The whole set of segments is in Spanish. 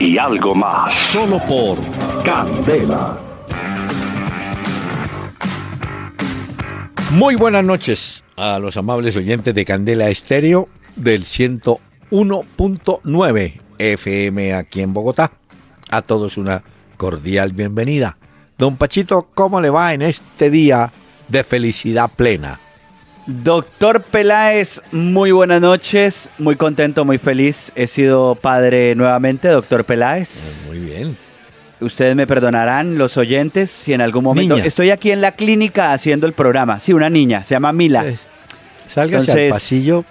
y algo más. Solo por Candela. Muy buenas noches a los amables oyentes de Candela Estéreo del 101.9 FM aquí en Bogotá. A todos una cordial bienvenida. Don Pachito, ¿cómo le va en este día de felicidad plena? Doctor Peláez, muy buenas noches, muy contento, muy feliz. He sido padre nuevamente, doctor Peláez. Muy bien. Ustedes me perdonarán, los oyentes, si en algún momento... Niña. Estoy aquí en la clínica haciendo el programa. Sí, una niña, se llama Mila. Sálgase Entonces- al pasillo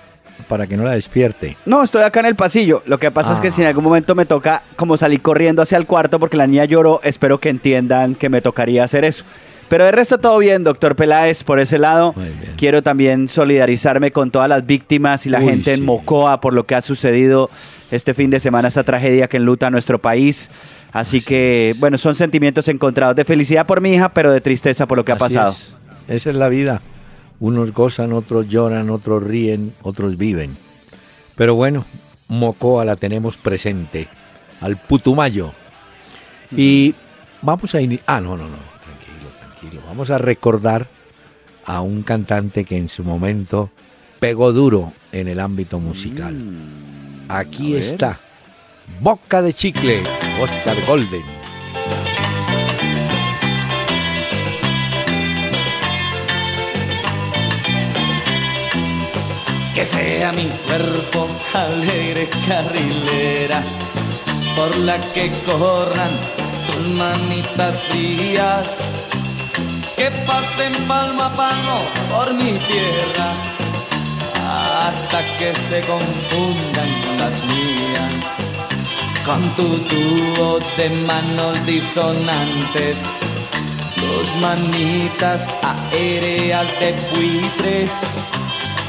para que no la despierte. No, estoy acá en el pasillo. Lo que pasa es que Ah. si en algún momento me toca como salir corriendo hacia el cuarto porque la niña lloró, espero que entiendan que me tocaría hacer eso. Pero de resto todo bien, doctor Peláez, por ese lado. Quiero también solidarizarme con todas las víctimas y la Uy, gente en. Mocoa por lo que ha sucedido este fin de semana, esta tragedia que enluta a nuestro país. Así que, bueno, son sentimientos encontrados de felicidad por mi hija, pero de tristeza por lo que ha pasado. es. Esa es la vida. Unos gozan, otros lloran, otros ríen, otros viven. Pero bueno, Mocoa la tenemos presente, al Putumayo. Y vamos a iniciar... Ah, no, no, no. Vamos a recordar a un cantante que en su momento pegó duro en el ámbito musical. Aquí Mm, a ver. está, Boca de Chicle, Oscar Golden. Que sea mi cuerpo alegre carrilera, por la que corran tus manitas frías, que pasen palmo a palmo por mi tierra, hasta que se confundan con las mías. Con tu tubo de manos disonantes, tus manitas aéreas de buitre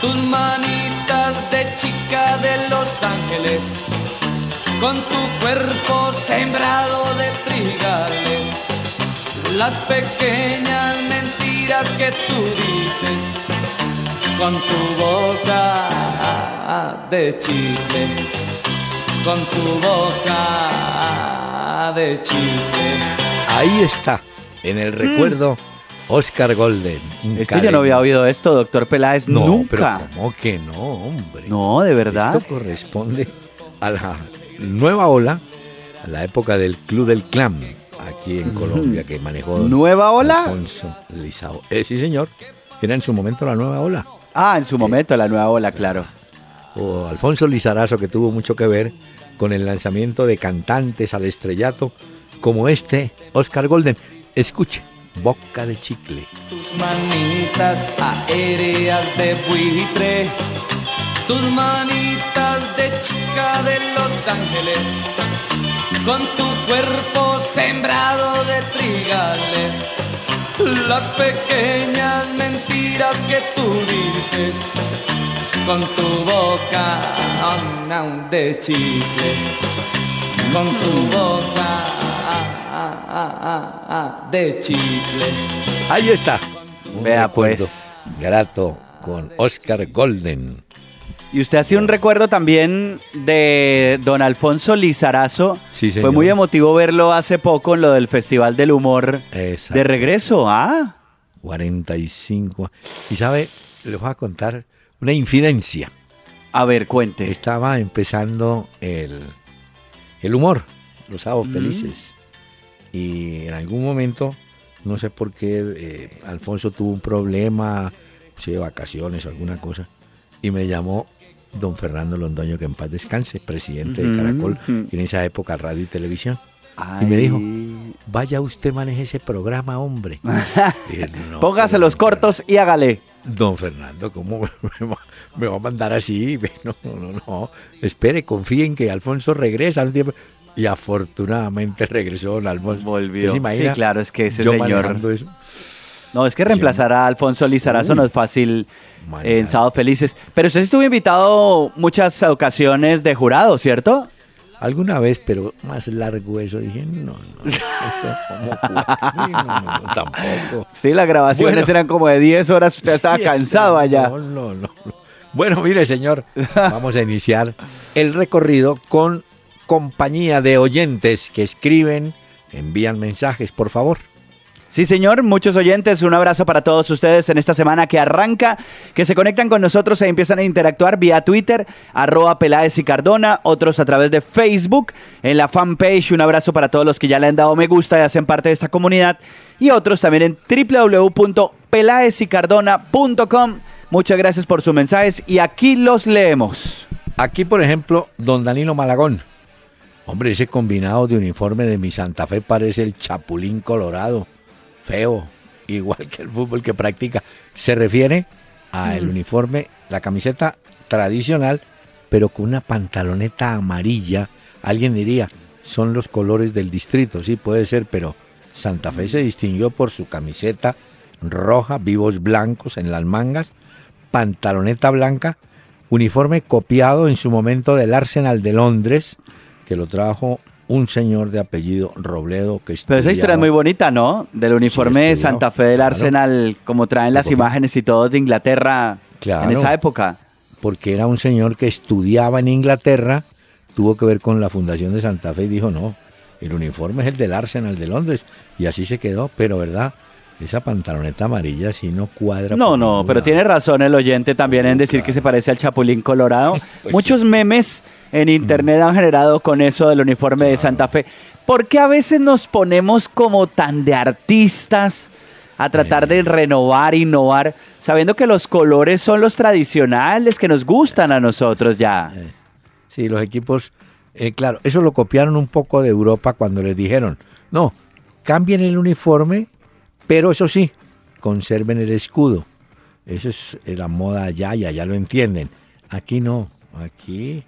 tus manitas de chica de Los Ángeles, con tu cuerpo sembrado de trigales, las pequeñas mentiras que tú dices, con tu boca de chicle, con tu boca de chicle. Ahí está, en el recuerdo, Oscar Golden. Esto yo no había oído esto, doctor Peláez, No, nunca. pero ¿cómo que no, hombre? No, de verdad. Esto corresponde a la nueva ola, a la época del Club del Clan, aquí en Colombia, que manejó ¿Nueva ola? Alfonso Lizao. Eh, sí, señor. Era en su momento la nueva ola. Ah, en su momento, la nueva ola, claro. O Alfonso Lizarazo, que tuvo mucho que ver con el lanzamiento de cantantes al estrellato, como este, Oscar Golden. Escuche, Boca de Chicle. tus manitas aéreas de buitre, tus manitas de chica de Los Ángeles, con tu cuerpo sembrado de trigales, las pequeñas mentiras que tú dices, con tu boca de chicle, con tu boca de chicle. Ahí está. Un Vea, pues. Grato con Oscar Golden. Y usted hacía un recuerdo también de don Alfonso Lizarazo. Sí, Fue señor. muy emotivo verlo hace poco en lo del Festival del Humor Exacto. de regreso. Ah, 45. Y sabe, les voy a contar una infidencia. a ver, cuente. Estaba empezando el, el humor, los sábados felices. Y en algún momento, no sé por qué, eh, Alfonso tuvo un problema, si de vacaciones o alguna cosa, y me llamó don Fernando Londoño, que en paz descanse, presidente de Caracol, en esa época radio y televisión. Y me dijo, vaya usted maneje ese programa, hombre. Dije, "No, Póngase los cortos y hágale. Don Fernando, ¿cómo me, va a mandar así? No, no, no. Espere, confíen que Alfonso regresa. Y afortunadamente regresó don Alfonso. Volvió. Sí, claro, es que ese señor. No, es que reemplazar a Alfonso Lizarazo no es fácil en Sábado Felices. Pero usted estuvo invitado muchas ocasiones de jurado, ¿cierto? Alguna vez, pero más largo eso. Dije, no, no, no, tampoco. Sí, las grabaciones eran como de 10 horas, usted estaba cansado allá. No, no, no. Bueno, mire, señor, vamos a iniciar el recorrido con compañía de oyentes que escriben, envían mensajes, por favor. Sí, señor, muchos oyentes, un abrazo para todos ustedes en esta semana que arranca, que se conectan con nosotros e empiezan a interactuar vía Twitter, arroba Peláez y Cardona, otros a través de Facebook, en la fanpage, un abrazo para todos los que ya le han dado me gusta y hacen parte de esta comunidad, y otros también en www.pelaezycardona.com. Muchas gracias por sus mensajes y aquí los leemos. Aquí, por ejemplo, don Danilo Malagón. Hombre, ese combinado de uniforme de mi Santa Fe parece el Chapulín Colorado feo, igual que el fútbol que practica. Se refiere al mm. uniforme, la camiseta tradicional, pero con una pantaloneta amarilla. Alguien diría, son los colores del distrito, sí puede ser, pero Santa Fe se distinguió por su camiseta roja, vivos blancos en las mangas, pantaloneta blanca, uniforme copiado en su momento del Arsenal de Londres, que lo trajo un señor de apellido Robledo que Pero esa historia es muy bonita, ¿no? Del uniforme de Santa Fe del Arsenal, como traen las imágenes y todo de Inglaterra en esa época. Porque era un señor que estudiaba en Inglaterra, tuvo que ver con la fundación de Santa Fe y dijo, no, el uniforme es el del Arsenal de Londres. Y así se quedó, pero ¿verdad? Esa pantaloneta amarilla sí no cuadra. No, no, pero tiene razón el oyente también en decir que se parece al Chapulín Colorado. Pues Muchos memes en internet han generado con eso del uniforme de Santa Fe. ¿Por qué a veces nos ponemos como tan de artistas a tratar de renovar, innovar, sabiendo que los colores son los tradicionales que nos gustan a nosotros ya? Eh, sí, los equipos, eh, claro, eso lo copiaron un poco de Europa cuando les dijeron, no, cambien el uniforme pero eso sí, conserven el escudo. Eso es la moda allá y allá lo entienden. Aquí no, aquí...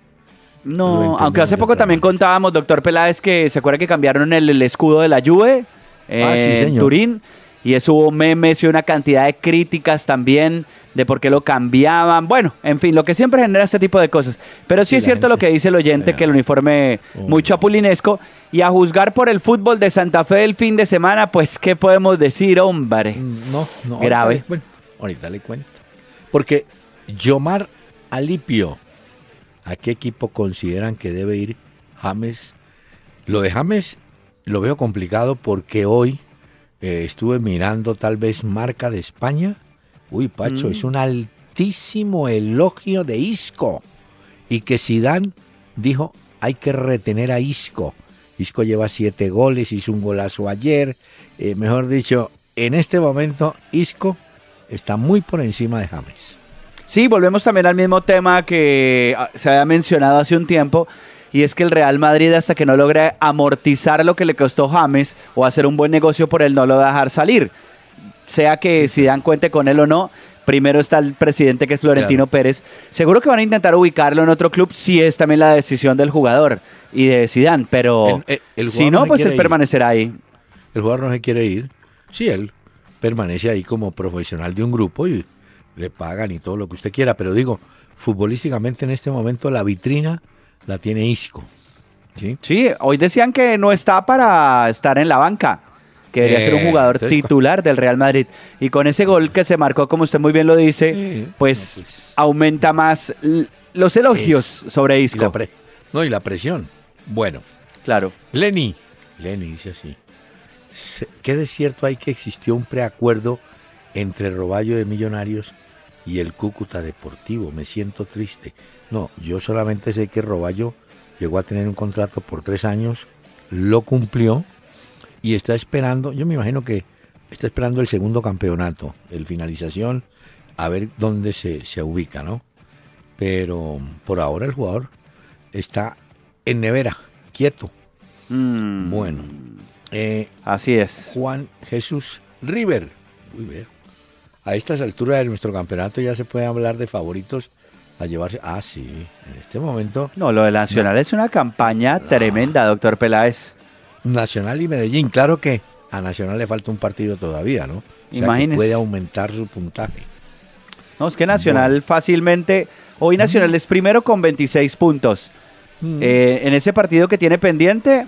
No, aunque hace poco también contábamos, doctor Peláez, que se acuerda que cambiaron el, escudo de la Juve ah, en Turín y eso hubo memes y una cantidad de críticas también de por qué lo cambiaban. Bueno, en fin, lo que siempre genera este tipo de cosas. Pero sí, es cierto lo que dice el oyente, que el uniforme oh. muy chapulinesco. Y a juzgar por el fútbol de Santa Fe el fin de semana, pues, ¿qué podemos decir, hombre? Mm, no, no. Grave. Bueno, ahorita le cuento. Porque Yomar Alipio, ¿a qué equipo consideran que debe ir James? Lo de James lo veo complicado porque hoy eh, estuve mirando tal vez marca de España Uy, Pacho, es mm. un altísimo elogio de Isco. Y que Sidán dijo, hay que retener a Isco. Isco lleva siete goles, hizo un golazo ayer. Eh, mejor dicho, en este momento Isco está muy por encima de James. Sí, volvemos también al mismo tema que ah, se había mencionado hace un tiempo, y es que el Real Madrid hasta que no logre amortizar lo que le costó James o hacer un buen negocio por él, no lo va a dejar salir sea que si dan cuenta con él o no. Primero está el presidente que es Florentino Pérez. Seguro que van a intentar ubicarlo en otro club si es también la decisión del jugador y de Zidane, pero eh, si no, pues él permanecerá ahí. El jugador no se quiere ir. Sí, él permanece ahí como profesional de un grupo y le pagan y todo lo que usted quiera, pero digo, futbolísticamente en este momento la vitrina la tiene Isco. ¿sí? sí, hoy decían que no está para estar en la banca que debería ser un jugador titular del Real Madrid. Y con ese gol que se marcó, como usted muy bien lo dice, pues, pues, aumenta más los elogios sobre Isco. no, y la presión. Bueno. Claro. Lenny. Lenny dice así. ¿Qué de cierto hay que existió un preacuerdo entre Roballo de Millonarios y el Cúcuta Deportivo? Me siento triste. No, yo solamente sé que Roballo llegó a tener un contrato por tres años, lo cumplió y está esperando, yo me imagino que está esperando el segundo campeonato, el finalización, a ver dónde se, se ubica, ¿no? Pero por ahora el jugador está en nevera, quieto. Mm. Bueno. Eh, Así es. Juan Jesús River. Uy, a estas alturas de nuestro campeonato ya se puede hablar de favoritos a llevarse. Ah, sí, en este momento. No, lo de Nacional es una campaña tremenda, doctor Peláez. Nacional y Medellín, claro que a Nacional le falta un partido todavía, ¿no? Imagínese. puede aumentar su puntaje. No, es que Nacional fácilmente. Hoy Nacional es primero con 26 puntos. Mm. Eh, en ese partido que tiene pendiente,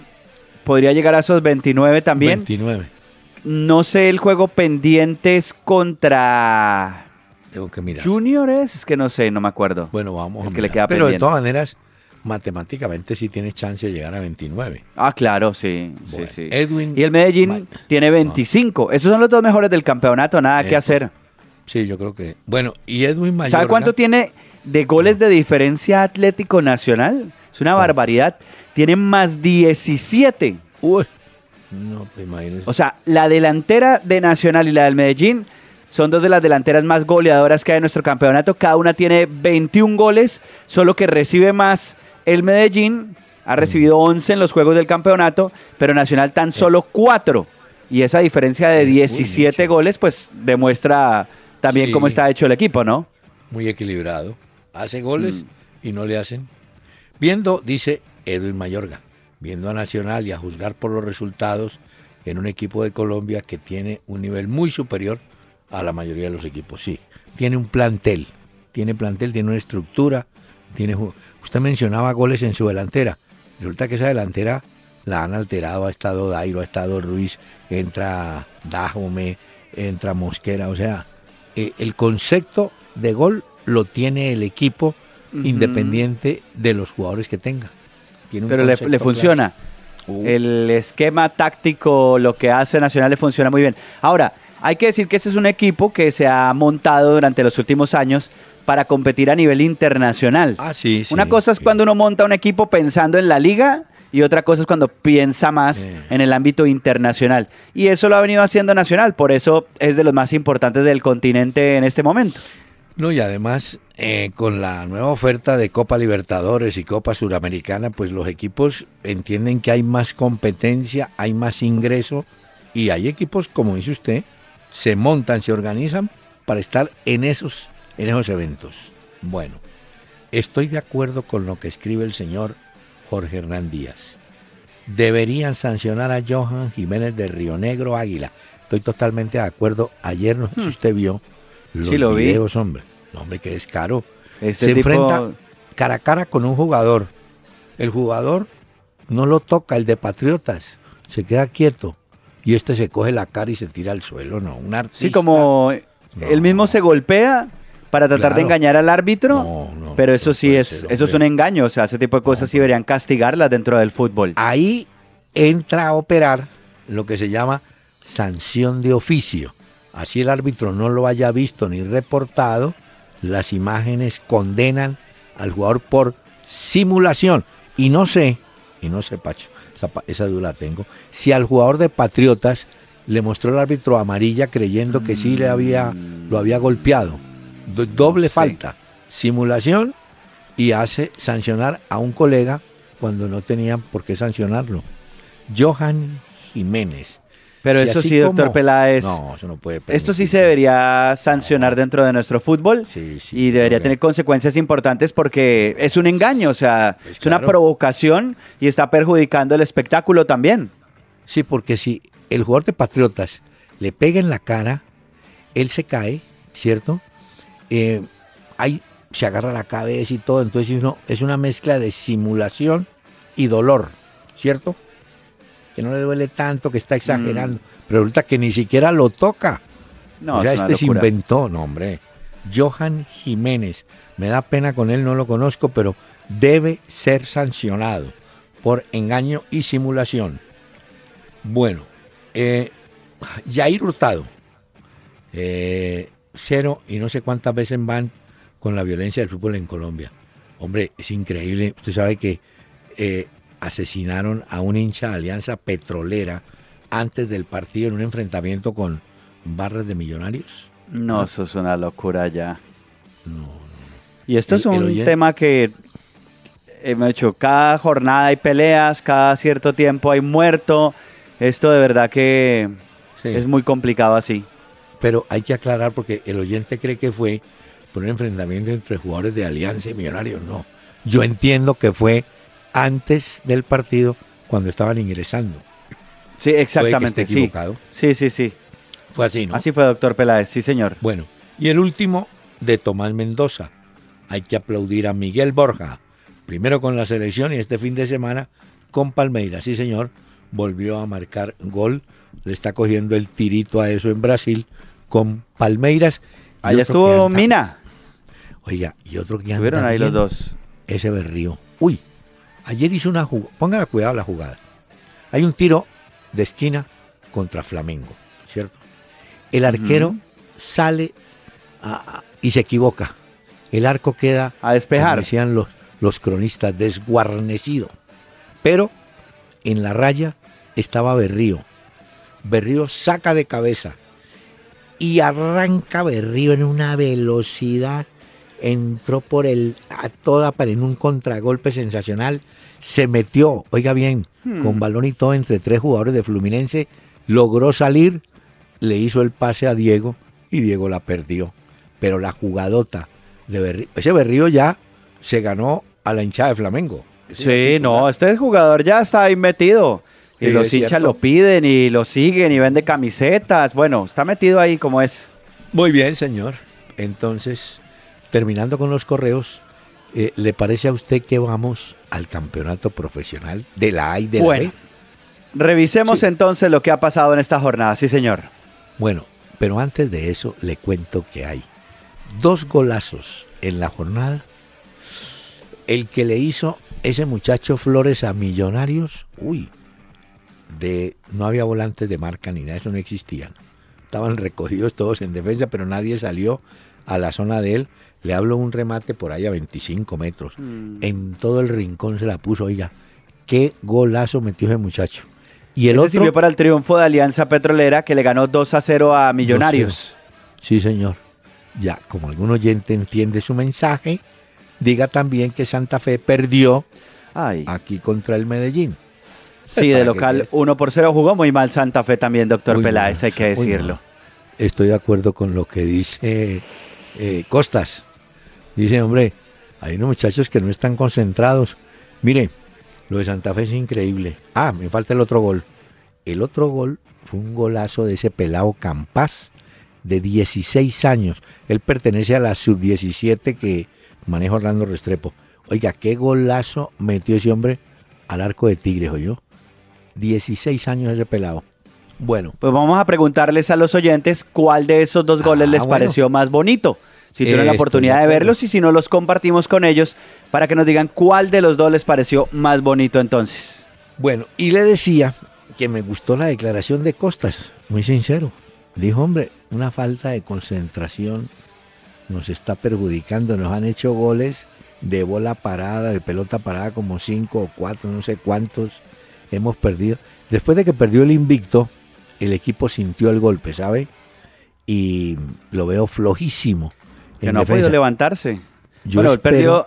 podría llegar a esos 29 también. 29. No sé el juego pendientes contra Tengo que mirar. Junior es, es que no sé, no me acuerdo. Bueno, vamos El a que le queda Pero de todas maneras, matemáticamente sí tiene chance de llegar a 29. Ah, claro, sí, Bueno, sí, sí. Edwin- y el Medellín tiene 25. Esos son los dos mejores del campeonato, nada que hacer. Sí, yo creo que. Bueno, y Edwin Mayorga. ¿Sabe cuánto tiene de goles de diferencia Atlético Nacional? Es una barbaridad. Tiene más 17. Uy. No te imagines. O sea, la delantera de Nacional y la del Medellín son dos de las delanteras más goleadoras que hay en nuestro campeonato. Cada una tiene 21 goles, solo que recibe más el Medellín. Ha recibido 11 en los juegos del campeonato, pero Nacional tan solo 4. Y esa diferencia de Uy, 17 mucho. goles, pues demuestra también Sí. cómo está hecho el equipo, ¿no? Muy equilibrado. Hace goles Mm. y no le hacen. Viendo, dice Edwin Mayorga, viendo a Nacional y a juzgar por los resultados en un equipo de Colombia que tiene un nivel muy superior a la mayoría de los equipos. Sí, tiene un plantel, tiene plantel, tiene una estructura, tiene usted mencionaba goles en su delantera. Resulta que esa delantera la han alterado, ha estado Dairo, ha estado Ruiz, entra Dajome, entra Mosquera, o sea, eh, el concepto de gol lo tiene el equipo independiente de los jugadores que tenga. Tiene Pero le, claro. funciona. Uh, El esquema táctico, lo que hace Nacional le funciona muy bien. Ahora, hay que decir que este es un equipo que se ha montado durante los últimos años para competir a nivel internacional. ah, sí, sí, Una cosa es sí. cuando uno monta un equipo pensando en la liga y otra cosa es cuando piensa más en el ámbito internacional. Y eso lo ha venido haciendo Nacional, por eso es de los más importantes del continente en este momento. No, y además, eh, con la nueva oferta de Copa Libertadores y Copa Suramericana, pues los equipos entienden que hay más competencia, hay más ingreso, y hay equipos, como dice usted, se montan, se organizan para estar en esos, en esos eventos. Bueno, estoy de acuerdo con lo que escribe el señor Jorge Hernán Díaz. Deberían sancionar a Johan Jiménez de Río Negro Águila. Estoy totalmente de acuerdo. Ayer, no sé si usted vio los Hmm. Sí, lo vi. videos, hombre. Hombre, que descaro. Este Se tipo- enfrenta cara a cara con un jugador. El jugador no lo toca, el de Patriotas. Se queda quieto. Y este se coge la cara y se tira al suelo, ¿no? Un artista. Sí, como No. él mismo se golpea para tratar de engañar al árbitro. No, no, pero eso sí es, ser, eso es un engaño. O sea, ese tipo de cosas sí deberían castigarlas dentro del fútbol. Ahí entra a operar lo que se llama sanción de oficio. Así el árbitro no lo haya visto ni reportado, las imágenes condenan al jugador por simulación. Y no sé, y no sé, Pacho, esa, duda la tengo, si al jugador de Patriotas le mostró el árbitro amarilla creyendo que sí le había, lo había golpeado. Do- doble sé. falta, simulación y hace sancionar a un colega cuando no tenían por qué sancionarlo. Johan Jiménez. Pero Si eso sí, doctor como- Peláez. No, eso no puede Esto sí se debería sancionar dentro de nuestro fútbol Sí, sí, y debería tener consecuencias importantes porque es un engaño, o sea, Pues es una provocación y está perjudicando el espectáculo también. Sí, porque si el jugador de Patriotas le pega en la cara, él se cae, ¿cierto? Eh, ahí se agarra la cabeza y todo, entonces uno- es una mezcla de simulación y dolor, ¿cierto? Que no le duele tanto, que está exagerando, pero resulta que ni siquiera lo toca. Mm. No, o sea, este se inventó, no hombre. Johan Jiménez, me da pena con él, no lo conozco, pero debe ser sancionado por engaño y simulación. Bueno, eh, Jair Hurtado, eh, cero y no sé cuántas veces van con la violencia del fútbol en Colombia. Hombre, es increíble. Usted sabe que eh, asesinaron a un hincha de Alianza Petrolera antes del partido en un enfrentamiento con barras de millonarios. No, eso es una locura ya. No, no. Y esto El- es un tema que hemos hecho cada jornada hay peleas, cada cierto tiempo hay muerto. Esto de verdad que Sí. es muy complicado así. pero hay que aclarar porque el oyente cree que fue por un enfrentamiento entre jugadores de Alianza y Millonarios. No, yo entiendo que fue antes del partido cuando estaban ingresando. Sí, exactamente. Puede equivocado. Sí, sí, sí. Fue así, ¿no? Así fue, doctor Peláez, sí, señor. Bueno, y el último de Tomás Mendoza. Hay que aplaudir a Miguel Borja, primero con la selección y este fin de semana con Palmeiras. Sí, señor, volvió a marcar gol. Le está cogiendo el tirito a eso en Brasil con Palmeiras. Ahí estuvo Mina. Oiga, y otro que anda Estuvieron ahí los dos. Ese Berrío. Uy, ayer hizo una jugada. Póngale cuidado la jugada. Hay un tiro de esquina contra Flamengo, ¿cierto? El arquero sale y se equivoca. El arco queda, a despejar. decían los, los cronistas, desguarnecido. Pero en la raya estaba Berrío. Berrío saca de cabeza y arranca Berrío en una velocidad. Entró por el a toda para en un contragolpe sensacional. Se metió, oiga bien, Hmm. con balón y todo entre tres jugadores de Fluminense. Logró salir, le hizo el pase a Diego y Diego la perdió. Pero la jugadota de Berrío, ese Berrío ya se ganó a la hinchada de Flamengo. Sí, no, este jugador ya está ahí metido. Y Sí, los hinchas lo piden y lo siguen y vende camisetas. Bueno, está metido ahí como es. Muy bien, señor. Entonces, terminando con los correos, eh, ¿le parece a usted que vamos al campeonato profesional de la A y de la Bueno. B? Revisemos Sí. entonces lo que ha pasado en esta jornada, sí señor. Bueno, pero antes de eso le cuento que hay dos golazos en la jornada. El que le hizo ese muchacho Flores a Millonarios, uy, de no había volantes de marca ni nada, eso no existían. Estaban recogidos todos en defensa, pero nadie salió a la zona de él. Le hablo un remate por ahí a 25 metros. En todo el rincón se la puso, oiga, qué golazo metió ese muchacho. Y el Ese otro, sirvió para el triunfo de Alianza Petrolera que le ganó 2 a 0 a Millonarios. Sí, señor. Ya, como algún oyente entiende su mensaje, diga también que Santa Fe perdió Ay, aquí contra el Medellín. sí, de local quede- 1 por 0 jugó muy mal Santa Fe también, doctor Uy, no, Peláez, hay que decirlo. Estoy de acuerdo con lo que dice eh, Costas. Dice, hombre, hay unos muchachos que no están concentrados. Mire, lo de Santa Fe es increíble. Ah, me falta el otro gol. El otro gol fue un golazo de ese pelado Campas de 16 años. Él pertenece a la sub-17 que maneja Orlando Restrepo. Oiga, qué golazo metió ese hombre al arco de Tigres, yo 16 años ese pelado. Bueno, Pues vamos a preguntarles a los oyentes cuál de esos dos goles Ah, les bueno. pareció más bonito. Si tuvieron la oportunidad de verlos y si no los compartimos con ellos para que nos digan cuál de los dos les pareció más bonito entonces. Bueno, y le decía que me gustó la declaración de Costas, muy sincero. Dijo, hombre, una falta de concentración nos está perjudicando. Nos han hecho goles de bola parada, de pelota parada, como cinco o cuatro, no sé cuántos hemos perdido. Después de que perdió el invicto, el equipo sintió el golpe, ¿sabe? Y lo veo flojísimo. Que no ha podido defensa. levantarse. Yo bueno, espero- perdió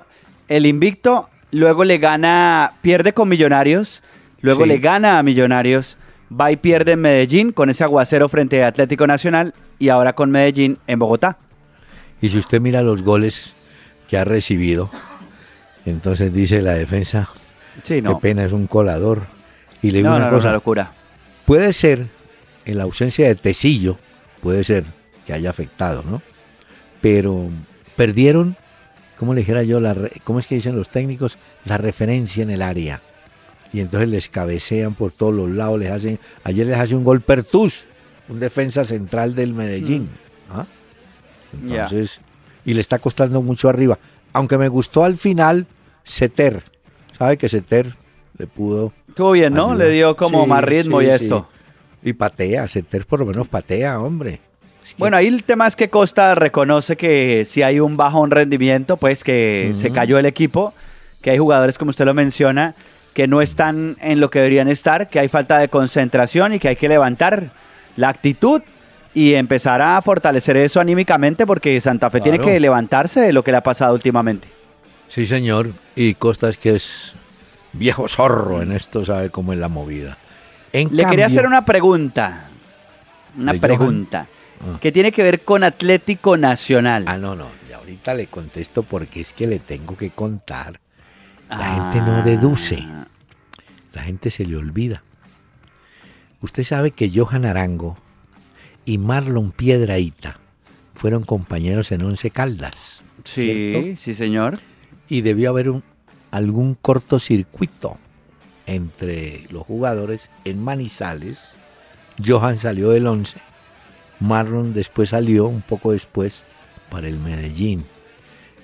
el invicto, luego le gana, pierde con Millonarios, luego Sí. le gana a Millonarios, va y pierde en Medellín con ese aguacero frente a Atlético Nacional y ahora con Medellín en Bogotá. Y si usted mira los goles que ha recibido, entonces dice la defensa, Sí, no. Qué pena, es un colador. Y le digo No, una no, cosa, locura. puede ser, en la ausencia de Tecillo, puede ser que haya afectado, ¿no? Pero perdieron, ¿cómo le dijera yo? La ¿Cómo es que dicen los técnicos? La referencia en el área. Y entonces les cabecean por todos los lados, les hacen, ayer les hace un gol Pertus, un defensa central del Medellín. ¿ah? Mm. Ya. Entonces, y le está costando mucho arriba. Aunque me gustó al final, Seter. ¿Sabe que Seter le pudo Estuvo bien, ¿no? Le dio como Sí, más ritmo sí, y sí. esto. Y patea, Seter por lo menos patea, hombre. Es Bueno, ahí el tema es que Costa reconoce que si hay un bajón rendimiento, pues que se cayó el equipo, que hay jugadores, como usted lo menciona, que no están en lo que deberían estar, que hay falta de concentración y que hay que levantar la actitud y empezar a fortalecer eso anímicamente porque Santa Fe tiene que levantarse de lo que le ha pasado últimamente. Sí, señor. Y Costas que es viejo zorro en esto, sabe cómo es la movida. En Le quería hacer una pregunta. Una ¿De Johan? Ah. que tiene que ver con Atlético Nacional. Ah, no, no. Y ahorita le contesto porque es que le tengo que contar. La gente no Ah. deduce. La gente se le olvida. Usted sabe que Johan Arango y Marlon Piedraíta fueron compañeros en Once Caldas. Sí, ¿cierto? sí, señor. Y debió haber un- algún cortocircuito entre los jugadores en Manizales. Johan salió del 11. Marlon después salió, un poco después, para el Medellín.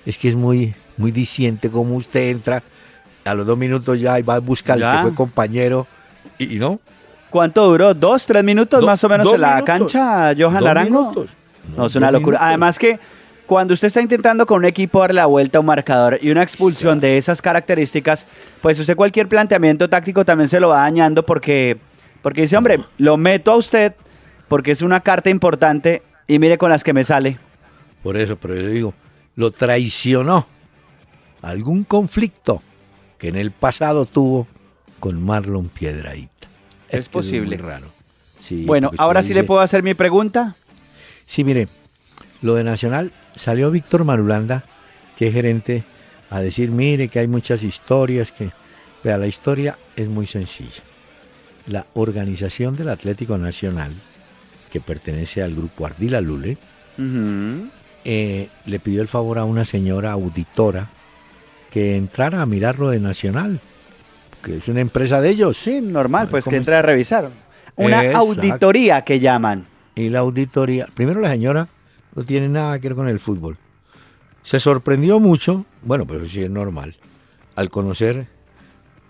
Es que es muy, muy diciente como usted entra, a los dos minutos ya y va a buscar al que fue compañero. Y, y no. ¿Cuánto duró? ¿Dos, tres minutos Do- más o menos en la minutos. cancha, Johan Dos Arango? minutos. No, es una locura. minutos. Además que cuando usted está intentando con un equipo darle la vuelta a un marcador y una expulsión de esas características, pues usted cualquier planteamiento táctico también se lo va dañando porque, porque dice, hombre, lo meto a usted porque es una carta importante y mire con las que me sale. Por eso, pero yo digo, lo traicionó. Algún conflicto que en el pasado tuvo con Marlon Piedraíta. Es que posible. muy raro. Sí, bueno, ahora sí le puedo hacer mi pregunta. Sí, mire, lo de Nacional salió Víctor Marulanda, que es gerente, a decir, mire que hay muchas historias, que... Vea, la historia es muy sencilla. La organización del Atlético Nacional, que pertenece al grupo Ardila Lule, eh, le pidió el favor a una señora auditora que entrara a mirar lo de Nacional, que es una empresa de ellos. Sí, normal, pues que ¿Cómo entre a revisar. Una Exacto. auditoría que llaman. Y la auditoría, primero la señora no tiene nada que ver con el fútbol. Se sorprendió mucho, bueno, pero sí es normal, al conocer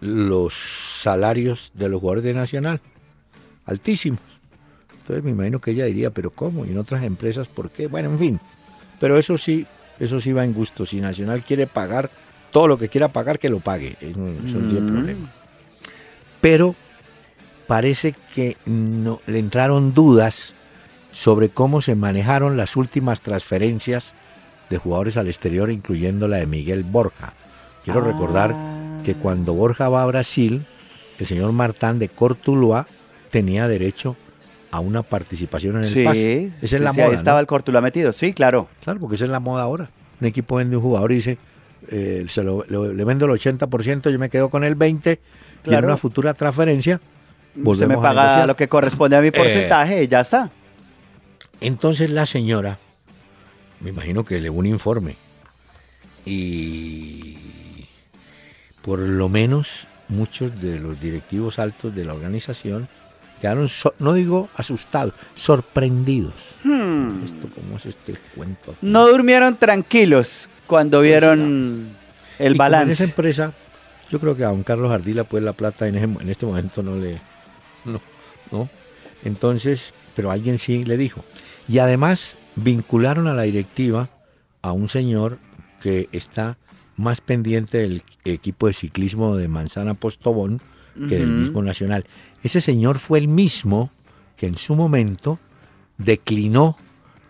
los salarios de los jugadores de Nacional, altísimos. Entonces me imagino que ella diría, pero ¿cómo? Y en otras empresas, ¿por qué? Bueno, en fin. Pero eso sí, eso sí va en gusto. Si Nacional quiere pagar todo lo que quiera pagar, que lo pague. Eso, no tiene problema. Pero parece que no, le entraron dudas sobre cómo se manejaron las últimas transferencias de jugadores al exterior, incluyendo la de Miguel Borja. Quiero Ah. recordar que cuando Borja va a Brasil, el señor Martán de Cortuluá tenía derecho a una participación en el Sí, pase. Esa sí, es la sí, moda. ahí estaba ¿no? el Cortula metido. Sí, claro. Claro, porque esa es la moda ahora. Un equipo vende un jugador y dice, eh, se lo, lo- le vendo el 80%, yo me quedo con el 20%, y en una futura transferencia Usted me paga lo que corresponde a mi porcentaje y ya está. Entonces la señora, me imagino que le un informe y por lo menos muchos de los directivos altos de la organización quedaron, so- no digo asustados, sorprendidos. Esto, ¿Cómo es este cuento? Hmm. No durmieron tranquilos cuando vieron el Y como En esa balance. empresa, yo creo que a don Carlos Ardila, pues la plata en, ese- en este momento no le. No, no. Entonces, pero alguien sí le dijo. Y además vincularon a la directiva a un señor que está más pendiente del equipo de ciclismo de Manzana Postobón que del Ujú. mismo Nacional. Ese señor fue el mismo que en su momento declinó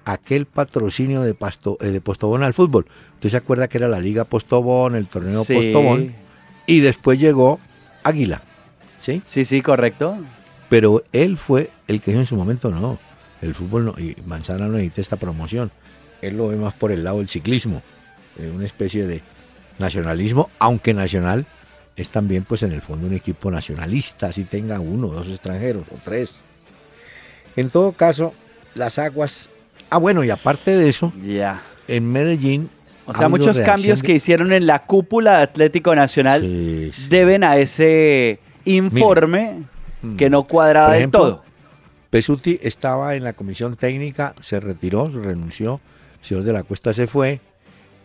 aquel patrocinio de, Pasto- eh, de Postobón al fútbol. Usted se acuerda que era la Liga Postobón, el torneo Sí. Postobón, y después llegó Águila. ¿Sí? Sí, sí, correcto. Pero él fue el que dijo en su momento, no, el fútbol no, y Manzana no necesita esta promoción. Él lo ve más por el lado del ciclismo, eh, una especie de nacionalismo, aunque nacional es también pues en el fondo un equipo nacionalista, así tenga uno o dos extranjeros o tres. En todo caso, las aguas... Ah, bueno, y aparte de eso, Ya. en Medellín... O sea, muchos cambios de- que hicieron en la cúpula de Atlético Nacional Sí, sí. deben a ese informe que no cuadraba del todo. Pesuti estaba en la comisión técnica, se retiró, renunció, el señor de la Cuesta se fue,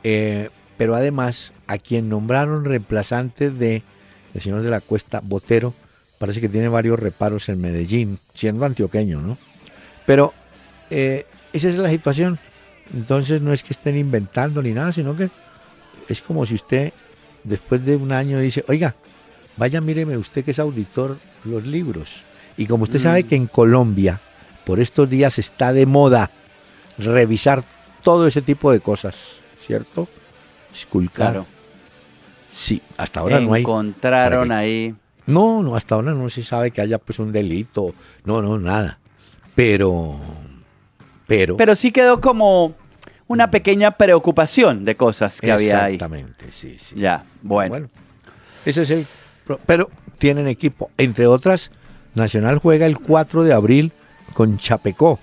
eh, pero además a quien nombraron reemplazante de el señor de la Cuesta, Botero, parece que tiene varios reparos en Medellín, siendo antioqueño, ¿no? Pero eh, esa es la situación. Entonces no es que estén inventando ni nada, sino que es como si usted después de un año dice, oiga, vaya míreme usted que es auditor los libros. Y como usted sabe Mm. que en Colombia por estos días está de moda revisar todo ese tipo de cosas, ¿cierto? Esculcar. Claro. Sí, hasta ahora no hay. Encontraron ahí. No, no, hasta ahora no se sabe que haya pues un delito. No, no, nada. Pero, pero... Pero sí quedó como una pequeña preocupación de cosas que había ahí. Exactamente, sí, sí. Ya, bueno. Bueno, ese es el... Pero tienen equipo. Entre otras, Nacional juega el 4 de abril con Chapecó.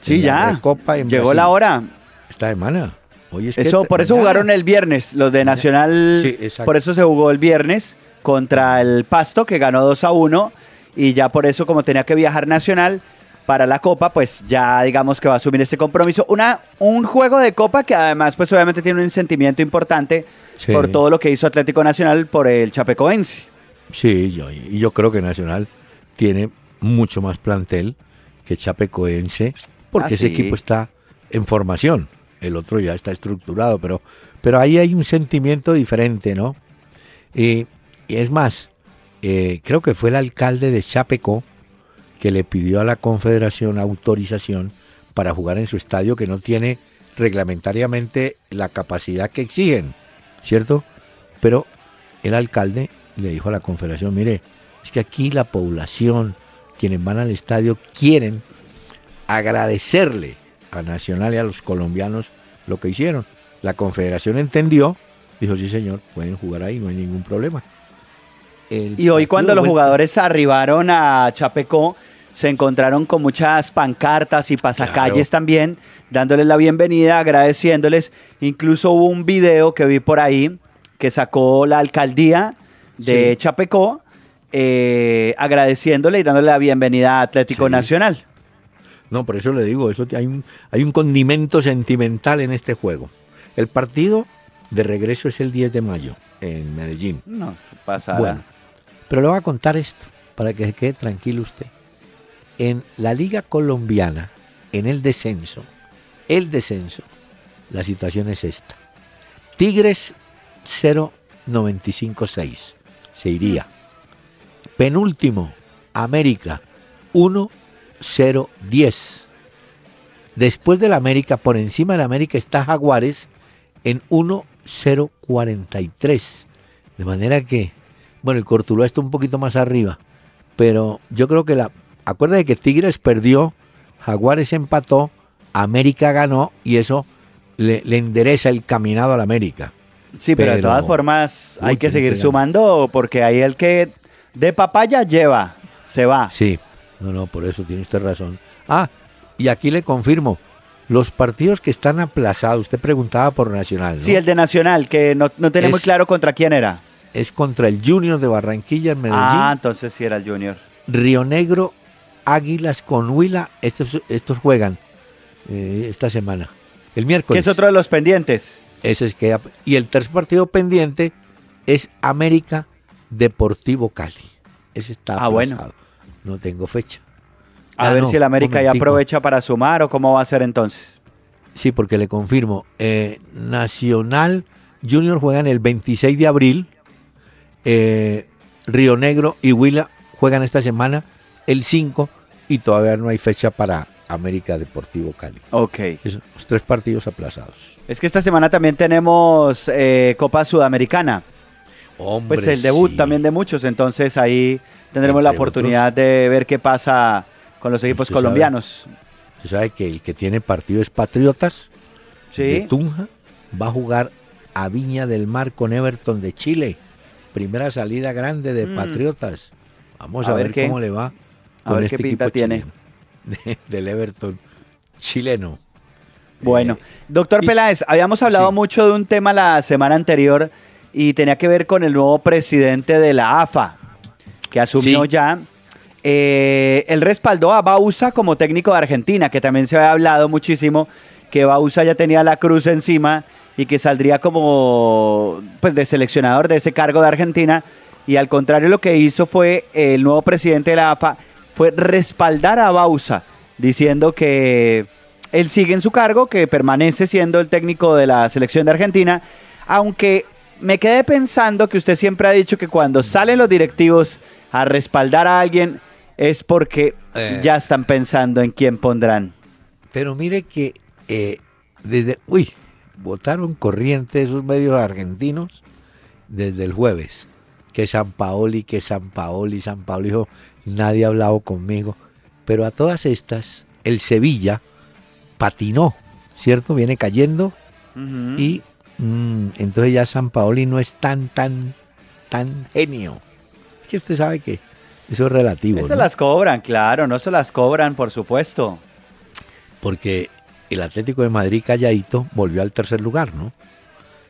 Sí, la ya. Recopa en Llegó Brasil. la hora. Esta semana. Es Eso, por eso jugaron el viernes, los de Nacional. Sí, por eso se jugó el viernes contra el Pasto, que ganó 2 a 1. Y ya por eso, como tenía que viajar Nacional para la Copa, pues ya digamos que va a asumir este compromiso. Una, un juego de Copa que además, pues obviamente tiene un sentimiento importante Sí. por todo lo que hizo Atlético Nacional por el Chapecoense. Sí, yo, y yo creo que Nacional tiene mucho más plantel que Chapecoense, porque Ah, ese sí. equipo está en formación. El otro ya está estructurado, pero, pero ahí hay un sentimiento diferente, ¿no? Y, y es más, eh, creo que fue el alcalde de Chapecó que le pidió a la Confederación autorización para jugar en su estadio que no tiene reglamentariamente la capacidad que exigen, ¿cierto? Pero el alcalde le dijo a la Confederación, mire, es que aquí la población, quienes van al estadio, quieren agradecerle a Nacional y a los colombianos lo que hicieron. La Confederación entendió, dijo, sí señor, pueden jugar ahí, no hay ningún problema. El Y hoy cuando los jugadores arribaron a Chapecó, se encontraron con muchas pancartas y pasacalles Claro. también, dándoles la bienvenida, agradeciéndoles. Incluso hubo un video que vi por ahí que sacó la alcaldía de Sí. Chapecó, eh, agradeciéndole y dándole la bienvenida a Atlético Sí. Nacional. No, por eso le digo, eso hay un, hay un condimento sentimental en este juego. El partido de regreso es el 10 de mayo en Medellín. No, pasa Bueno, pero le voy a contar esto para que se quede tranquilo usted. En la Liga Colombiana, en el descenso, el descenso, la situación es esta. Tigres 0.956, se iría. Penúltimo, América 1.010. Después del América, por encima del América está Jaguares en 1.043. De manera que, bueno, el Cortuluá está un poquito más arriba, pero yo creo que la... Acuérdate que Tigres perdió, Jaguares empató, América ganó y eso le, le endereza el caminado al América. Sí, pero, de todas formas Uy, hay que seguir sumando porque ahí el que de papaya lleva, se va. Sí, no, no, por eso tiene usted razón. Ah, y aquí le confirmo, los partidos que están aplazados, usted preguntaba por Nacional, ¿no? Sí, el de Nacional, que no, no tenemos Es- claro contra quién era. Es contra el Junior de Barranquilla en Medellín, Ah, entonces sí era el Junior. Río Negro, Águilas con Huila, estos, estos juegan eh, esta semana. El Que miércoles. es otro de los pendientes. Ese es que, y el tercer partido pendiente es América Deportivo Cali. Ese está Ah, bueno. No tengo fecha. A Ah, ver no, si el América ya aprovecha para sumar o cómo va a ser entonces. Sí, porque le confirmo. eh, Nacional Junior juegan el 26 de abril. eh, Río Negro y Huila juegan esta semana el 5 y todavía no hay fecha para América Deportivo Cali. Ok. Los tres partidos aplazados. Es que esta semana también tenemos eh, Copa Sudamericana. Hombre, Pues el debut sí. también de muchos, entonces ahí tendremos la oportunidad de ver qué pasa con los equipos Usted sabe. colombianos. Usted sabe que el que tiene partido es Patriotas de. Tunja. Va a jugar a Viña del Mar con Everton de Chile. Primera salida grande de Mm. Patriotas. Vamos A a, ver cómo le va a con ver este qué pinta equipo tiene. De- del Everton chileno. Bueno, Eh, doctor y- Peláez, habíamos hablado sí. mucho de un tema la semana anterior y tenía que ver con el nuevo presidente de la AFA, que asumió Sí. ya. Eh, él respaldó a Bausa como técnico de Argentina, que también se había hablado muchísimo que Bausa ya tenía la cruz encima y que saldría como pues, de seleccionador de ese cargo de Argentina. Y al contrario, lo que hizo fue el nuevo presidente de la AFA fue respaldar a Bausa, diciendo que él sigue en su cargo, que permanece siendo el técnico de la selección de Argentina, aunque me quedé pensando que usted siempre ha dicho que cuando salen los directivos a respaldar a alguien es porque Eh. ya están pensando en quién pondrán. Pero mire que eh, desde... Uy, votaron corriente esos medios argentinos desde el jueves. Que San Paoli, que San Paoli, San Paoli dijo, nadie ha hablado conmigo. Pero a todas estas, el Sevilla patinó, ¿cierto? Viene cayendo y mm, entonces ya San Paoli no es tan, tan, tan genio. Que usted sabe que eso es relativo. Se las cobran, claro, no se las cobran, por supuesto. Porque el Atlético de Madrid calladito volvió al tercer lugar, ¿no?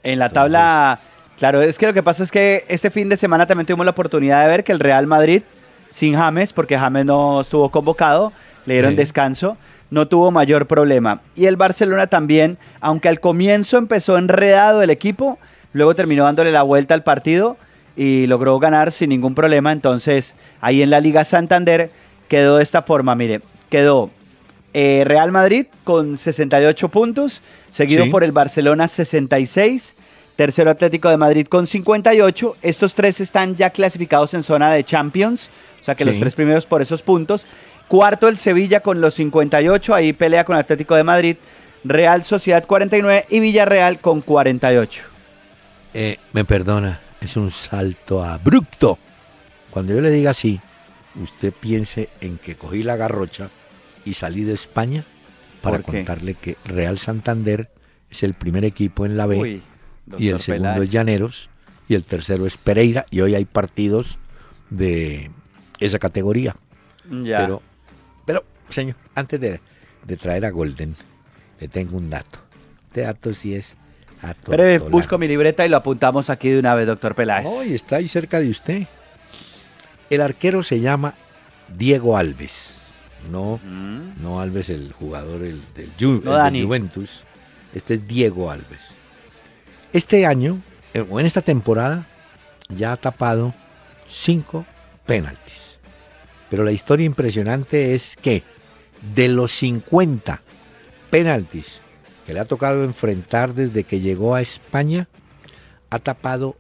En la tabla, claro, es que lo que pasa es que este fin de semana también tuvimos la oportunidad de ver que el Real Madrid, sin James, porque James no estuvo convocado, le dieron descanso, no tuvo mayor problema. Y el Barcelona también, aunque al comienzo empezó enredado el equipo, luego terminó dándole la vuelta al partido y logró ganar sin ningún problema. Entonces, ahí en la Liga Santander quedó de esta forma, mire, quedó eh, Real Madrid con 68 puntos, seguido por el Barcelona 66, tercero Atlético de Madrid con 58. Estos tres están ya clasificados en zona de Champions, o sea que los tres primeros por esos puntos. Cuarto el Sevilla con los 58, ahí pelea con Atlético de Madrid. Real Sociedad 49 y Villarreal con 48. Eh, me perdona, es un salto abrupto. Cuando yo le diga así, usted piense en que cogí la garrocha y salí de España para contarle que Real Santander es el primer equipo en la B y el segundo es Llaneros y el tercero es Pereira y hoy hay partidos de esa categoría. Pero, pero, señor, antes de, traer a Golden, le tengo un dato. Este dato sí es pero busco mi libreta y lo apuntamos aquí de una vez, doctor Peláez. Hoy está ahí cerca de usted. El arquero se llama Diego Alves. No, mm. no Alves, el jugador del, Juventus. Este es Diego Alves. Este año, eh, o en esta temporada, ya ha tapado cinco penaltis. Pero la historia impresionante es que de los 50 penaltis que le ha tocado enfrentar desde que llegó a España, ha tapado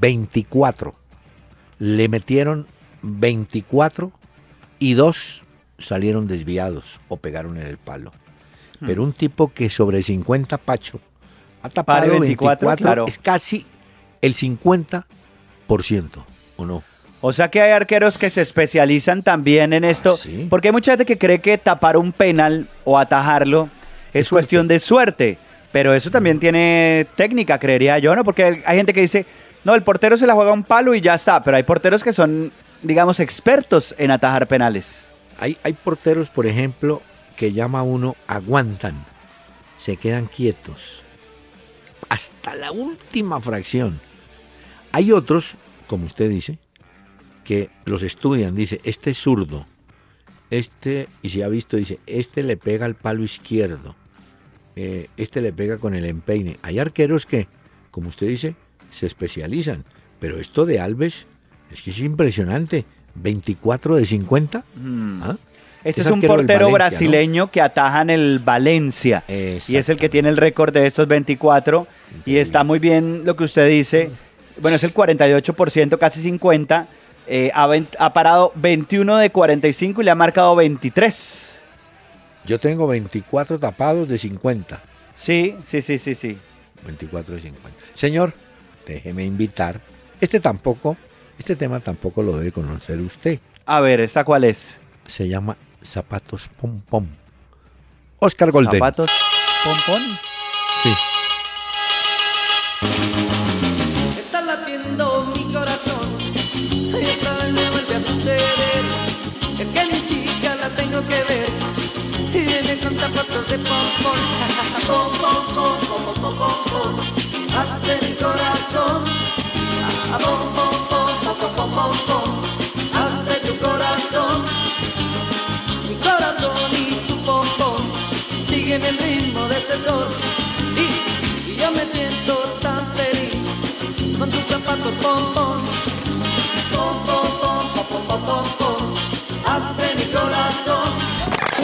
24. Le metieron 24 y dos salieron desviados o pegaron en el palo. Hmm. Pero un tipo que sobre 50 Pacho ha tapado 24, es casi el 50%, ¿o no? O sea que hay arqueros que se especializan también en esto, ah, porque hay mucha gente que cree que tapar un penal o atajarlo es cuestión de suerte, pero eso también mm. tiene técnica, creería yo, ¿no? Porque hay gente que dice, no, el portero se la juega un palo y ya está, pero hay porteros que son, digamos, expertos en atajar penales. Hay, hay porteros, por ejemplo, que llama uno aguantan, se quedan quietos hasta la última fracción. Hay otros, como usted dice, que los estudian, dice, este es zurdo, este, y si ha visto, dice, este le pega al palo izquierdo, eh, este le pega con el empeine. Hay arqueros que, como usted dice, se especializan, pero esto de Alves es que es impresionante. 24 de 50. Mm. ¿Ah? Este es, un portero brasileño que ataja en el Valencia y es el que tiene el récord de estos 24 y está muy bien lo que usted dice. Bueno, es el 48%, casi 50. Eh, ha, parado 21 de 45 y le ha marcado 23. Yo tengo 24 tapados de 50. Sí, sí, sí, sí, sí. 24 de 50. Señor, déjeme invitar. Este tampoco este tema tampoco lo debe conocer usted. A ver, ¿esta cuál es? Se llama Zapatos Pom Pom. Oscar Golden. ¿Zapatos Pom Pom? Sí.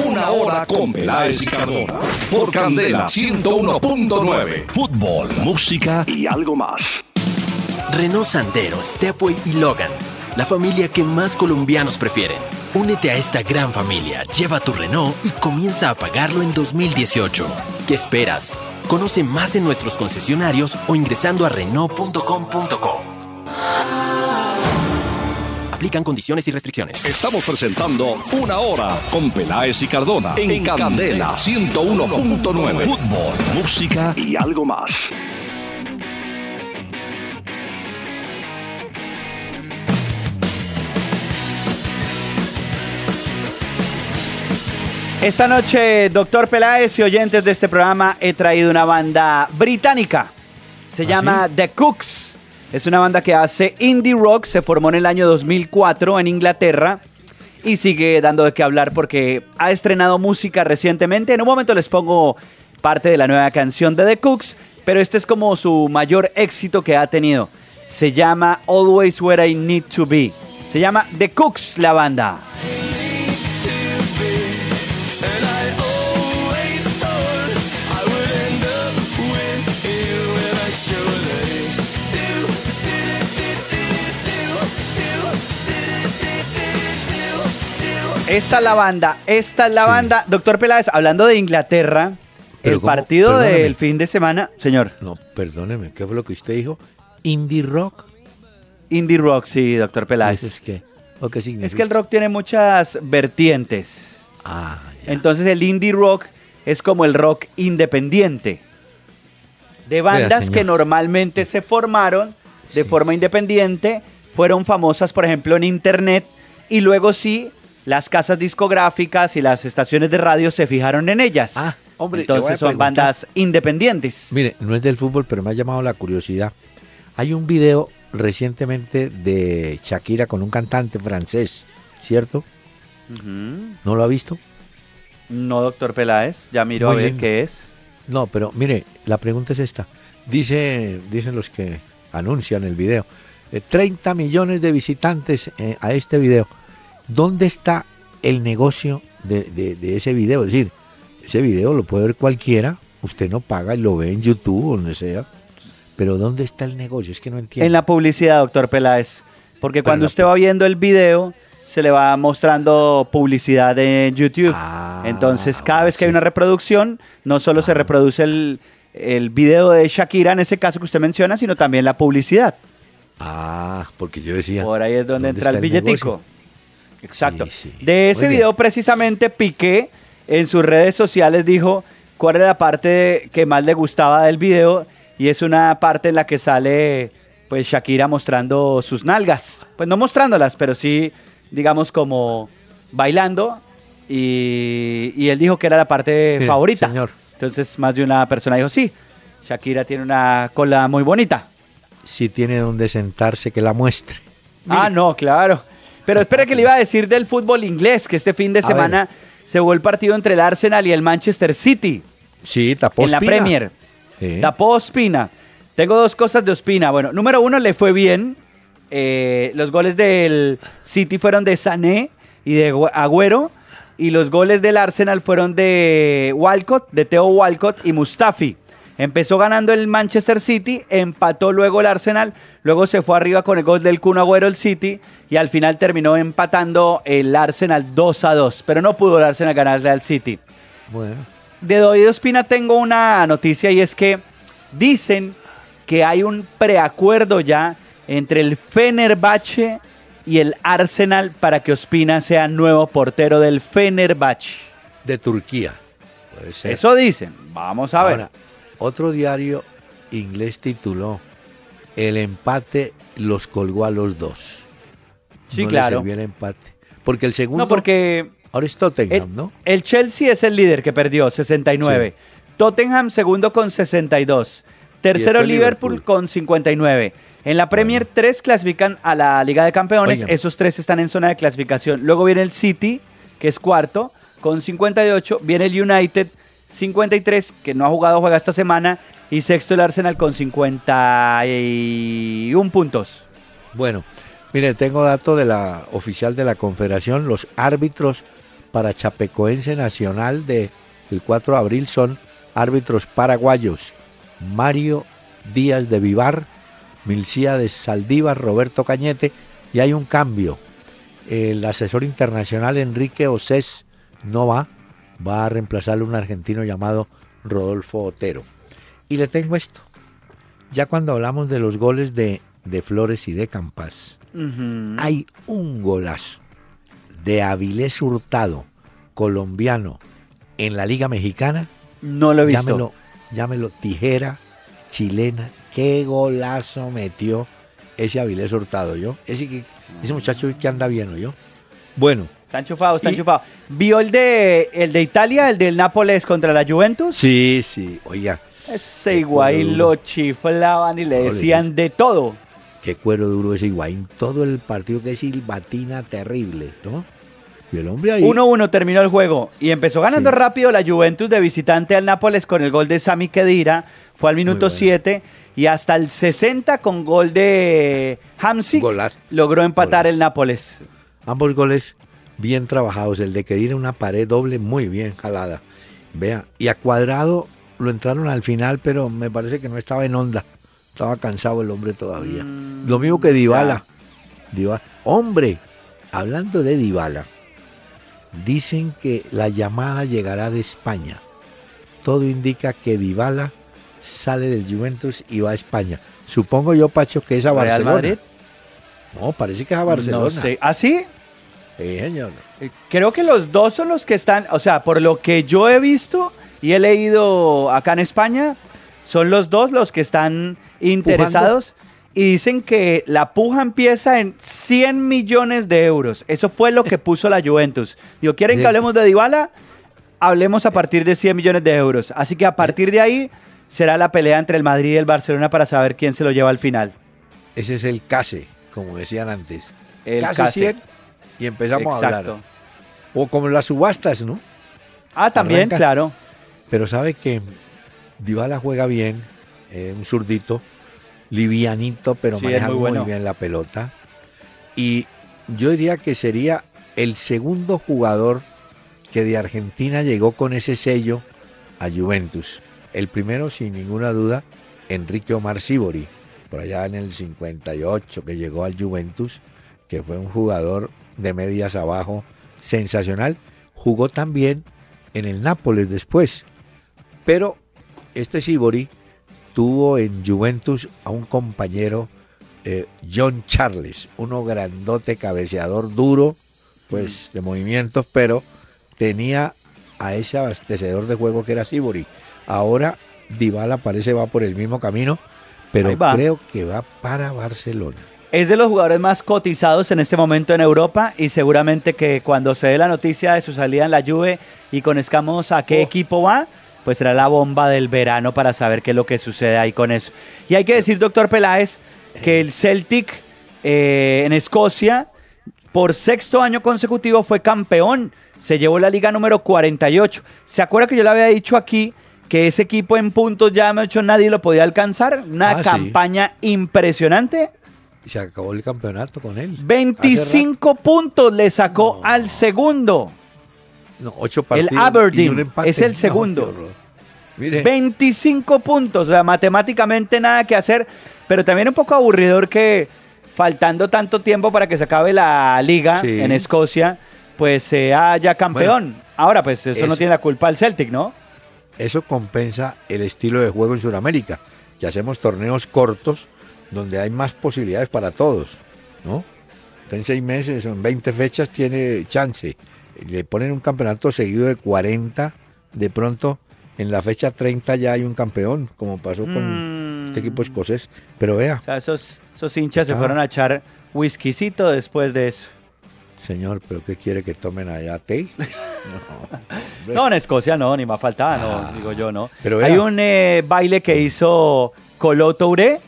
Una hora con Peláez y Cardona. Por Candela 101.9. Fútbol, música y algo más. Renault Sandero, Stepway y Logan. La familia que más colombianos prefieren. Únete a esta gran familia, lleva tu Renault y comienza a pagarlo en 2018. ¿Qué esperas? Conoce más en nuestros concesionarios o ingresando a Renault.com.co. Aplican condiciones y restricciones. Estamos presentando Una Hora con Peláez y Cardona en, Candela 101.9. Fútbol, música y algo más. Esta noche, doctor Peláez y oyentes de este programa, he traído una banda británica. Se llama The Cooks. Es una banda que hace indie rock, se formó en el año 2004 en Inglaterra y sigue dando de qué hablar porque ha estrenado música recientemente. En un momento les pongo parte de la nueva canción de The Cooks, pero este es como su mayor éxito que ha tenido. Se llama Always Where I Need to Be. Se llama The Cooks la banda. Esta es la banda, esta es la banda. Doctor Peláez, hablando de Inglaterra, Pero el ¿cómo? partido Perdóname. del fin de semana, señor, No, perdóneme, ¿qué fue lo que usted dijo? Indie rock. indie rock, sí, doctor Peláez. ¿Eso es qué? ¿O qué significa? Es que el rock tiene muchas vertientes. Ah, ya. Entonces el indie rock es como el rock independiente. De bandas que normalmente se formaron de Sí. forma independiente, fueron famosas, por ejemplo, en internet, y luego sí, las casas discográficas y las estaciones de radio se fijaron en ellas. Ah, hombre, Entonces son bandas independientes. Mire, no es del fútbol, pero me ha llamado la curiosidad. Hay un video recientemente de Shakira con un cantante francés, ¿cierto? ¿No lo ha visto? No, doctor Peláez, ya miro Muy a ver lindo. qué es. No, pero mire, la pregunta es esta. Dice, dicen los que anuncian el video, eh, 30 millones de visitantes eh, a este video. ¿Dónde está el negocio de, de- de ese video? Es decir, ese video lo puede ver cualquiera, usted no paga y lo ve en YouTube o donde sea. Pero ¿dónde está el negocio? Es que no entiendo. En la publicidad, doctor Peláez. Porque Pero cuando usted va viendo el video, se le va mostrando publicidad en YouTube. Ah, Entonces, cada vez que hay una reproducción, no solo se reproduce el, el video de Shakira, en ese caso que usted menciona, sino también la publicidad. Ah, porque yo decía. Por ahí es donde ¿dónde entra el billetico. negocio? Exacto. Sí, sí. De ese Muy bien. video, precisamente, Piqué en sus redes sociales dijo cuál era la parte que más le gustaba del video. Y es una parte en la que sale pues Shakira mostrando sus nalgas. Pues no mostrándolas, pero sí, digamos, como bailando. Y, y él dijo que era la parte Mire, favorita. señor. Entonces, más de una persona dijo, sí, Shakira tiene una cola muy bonita. Si tiene donde sentarse, que la muestre. Ah, no, claro. Pero espere que le iba a decir del fútbol inglés, que este fin de A semana se jugó el partido entre el Arsenal y el Manchester City Sí, tapó en la Ospina. Premier. Sí. Tapó Ospina. Tengo dos cosas de Ospina. Bueno, número uno, le fue bien. Eh, los goles del City fueron de Sané y de Agüero. Y los goles del Arsenal fueron de Walcott, de Theo Walcott y Mustafi. Empezó ganando el Manchester City, empató luego el Arsenal, luego se fue arriba con el gol del Kun Agüero el City y al final terminó empatando el Arsenal 2 a 2, pero no pudo el Arsenal ganarle al City. Bueno, De David Ospina tengo una noticia y es que dicen que hay un preacuerdo ya entre el Fenerbahce y el Arsenal para que Ospina sea nuevo portero del Fenerbahce. de Turquía. Puede ser. Eso dicen. Vamos a ver. Ahora, otro diario inglés tituló El empate los colgó a los dos. Sí, no le claro. sirvió el empate. Porque el segundo. no, porque Ahora es Tottenham, el, ¿no? el Chelsea es el líder que perdió, 69. Tottenham segundo con 62. Tercero Liverpool, Liverpool. con 59. En la Premier, tres clasifican a la Liga de Campeones. Oigan. Esos tres están en zona de clasificación. Luego viene el City, que es cuarto, con 58. Viene el United, 53, que no ha jugado, juega esta semana. Y sexto el Arsenal con 51 puntos. Bueno, mire, tengo dato de la oficial de la Confederación. Los árbitros para Chapecoense Nacional de el 4 de abril son árbitros paraguayos. Mario Díaz de Vivar, Milcía de Saldívar, Roberto Cañete. Y hay un cambio. El asesor internacional Enrique Osés no va. Va a reemplazarle un argentino llamado Rodolfo Otero. Y le tengo esto. Ya cuando hablamos de los goles de, de Flores y de Campas. Hay un golazo de Avilés Hurtado, colombiano, en la Liga Mexicana. No lo he visto. Llámelo, llámelo tijera chilena. Qué golazo metió ese Avilés Hurtado, yo. Ese, muchacho que anda bien, ¿o yo? Bueno, Está enchufado, está enchufado. ¿Vio el de, el de Italia, el del Nápoles contra la Juventus? sí, sí, oiga, Ese Higuaín lo chiflaban y le Joder, decían de todo. qué cuero duro ese Higuaín. Todo el partido que es silbatina terrible, ¿no? Y el hombre ahí... 1-1 terminó el juego y empezó ganando Sí. rápido la Juventus de visitante al Nápoles con el gol de Sami Khedira. Fue al minuto bueno. 7 y hasta el 60 con gol de Hamsik Golazo. logró empatar Golazo. el Nápoles. Ambos goles bien trabajados. El de Kedira una pared doble muy bien jalada. Vea, y a Cuadrado lo entraron al final, pero me parece que no estaba en onda. Estaba cansado el hombre todavía. Mm, lo mismo que Dybala. Dybala. Hombre, hablando de Dybala, dicen que la llamada llegará de España. Todo indica que Dybala sale del Juventus y va a España. Supongo yo, Pacho, que es a Real Barcelona. Madrid. No, parece que es a Barcelona. No sé. ¿Ah, sí? Sí, señor. Eh, Creo que los dos son los que están, o sea, por lo que yo he visto y he leído acá en España, son los dos los que están interesados y dicen que la puja empieza en 100 millones de euros. Eso fue lo que puso la Juventus. Digo, ¿quieren que hablemos de Dybala? Hablemos a partir de 100 millones de euros. Así que a partir de ahí será la pelea entre el Madrid y el Barcelona para saber quién se lo lleva al final. Ese es el case, como decían antes. El case, case. 100 y empezamos a hablar. O como las subastas, ¿no? Ah, también, Arranca. claro. Pero sabe que Dybala juega bien, eh, un zurdito, livianito, pero Sí, maneja muy muy, bien la pelota. Y yo diría que sería el segundo jugador que de Argentina llegó con ese sello a Juventus. El primero, sin ninguna duda, Enrique Omar Sibori, por allá en el 58 que llegó al Juventus, que fue un jugador de medias abajo sensacional. Jugó también en el Nápoles después. Pero este Sibori tuvo en Juventus a un compañero, eh, John Charles, uno grandote, cabeceador duro, pues de movimientos, pero tenía a ese abastecedor de juego que era Sibori. Ahora Dybala parece va por el mismo camino, pero creo que va para Barcelona. Es de los jugadores más cotizados en este momento en Europa y seguramente que cuando se dé la noticia de su salida en la Juve y conozcamos a qué Oh. equipo va, pues será la bomba del verano para saber qué es lo que sucede ahí con eso. Y hay que decir, doctor Peláez, que el Celtic eh, en Escocia, por sexto año consecutivo, fue campeón. Se llevó la liga número 48. ¿Se acuerda que yo le había dicho aquí que ese equipo en puntos ya me ha hecho nadie lo podía alcanzar? Una Ah, sí. campaña impresionante. Se acabó el campeonato con él. Hace 25 puntos le sacó No. al segundo. No, ocho partidos y Aberdeen un empate. es el No, segundo. Mire, 25 puntos, o sea, matemáticamente nada que hacer, pero también un poco aburridor que faltando tanto tiempo para que se acabe la liga Sí. en Escocia, pues sea ya campeón. Ahora, pues eso, no eso- tiene la culpa el Celtic, ¿no? eso compensa el estilo de juego en Sudamérica, que hacemos torneos cortos donde hay más posibilidades para todos, ¿no? En seis meses en 20 fechas tiene chance. Le ponen un campeonato seguido de 40, de pronto en la fecha 30 ya hay un campeón, como pasó con Mm. este equipo escocés. Pero vea, O sea, esos, esos hinchas se fueron a echar whiskycito después de eso. señor, ¿pero qué quiere que tomen allá té? No. No, en Escocia no, ni más faltaba, no, Ah. digo yo, no. Pero vea. Hay un eh, baile que hizo Colo Touré,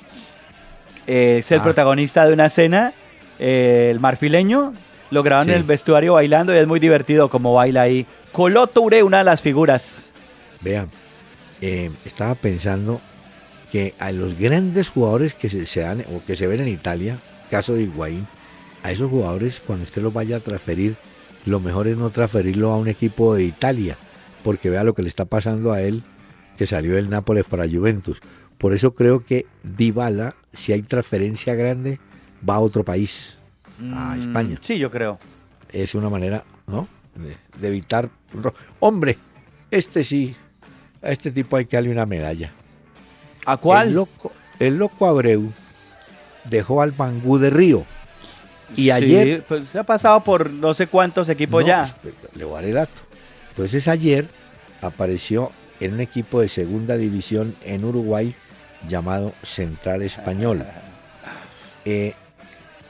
eh, es el Ah. protagonista de una cena, eh, el marfileño, lo grabaron Sí. en el vestuario bailando y es muy divertido como baila ahí. Colo Touré, una de las figuras. Vean, eh, estaba pensando que a los grandes jugadores que se, se dan o que se ven en Italia, caso de Higuaín, a esos jugadores cuando usted los vaya a transferir, lo mejor es no transferirlo a un equipo de Italia, porque vea lo que le está pasando a él, que salió del Nápoles para Juventus. Por eso creo que Dybala, si hay transferencia grande, va a otro país, a Mm, España. Sí, yo creo. Es una manera, ¿no? De, de evitar. Hombre, este sí, a este tipo hay que darle una medalla. ¿A cuál? El loco, el loco Abreu dejó al Bangú de Río Y ayer... pues se ha pasado por no sé cuántos equipos No, ya. espera, Le voy a dar el dato. Entonces ayer apareció en un equipo de segunda división en Uruguay llamado Central Español. Eh,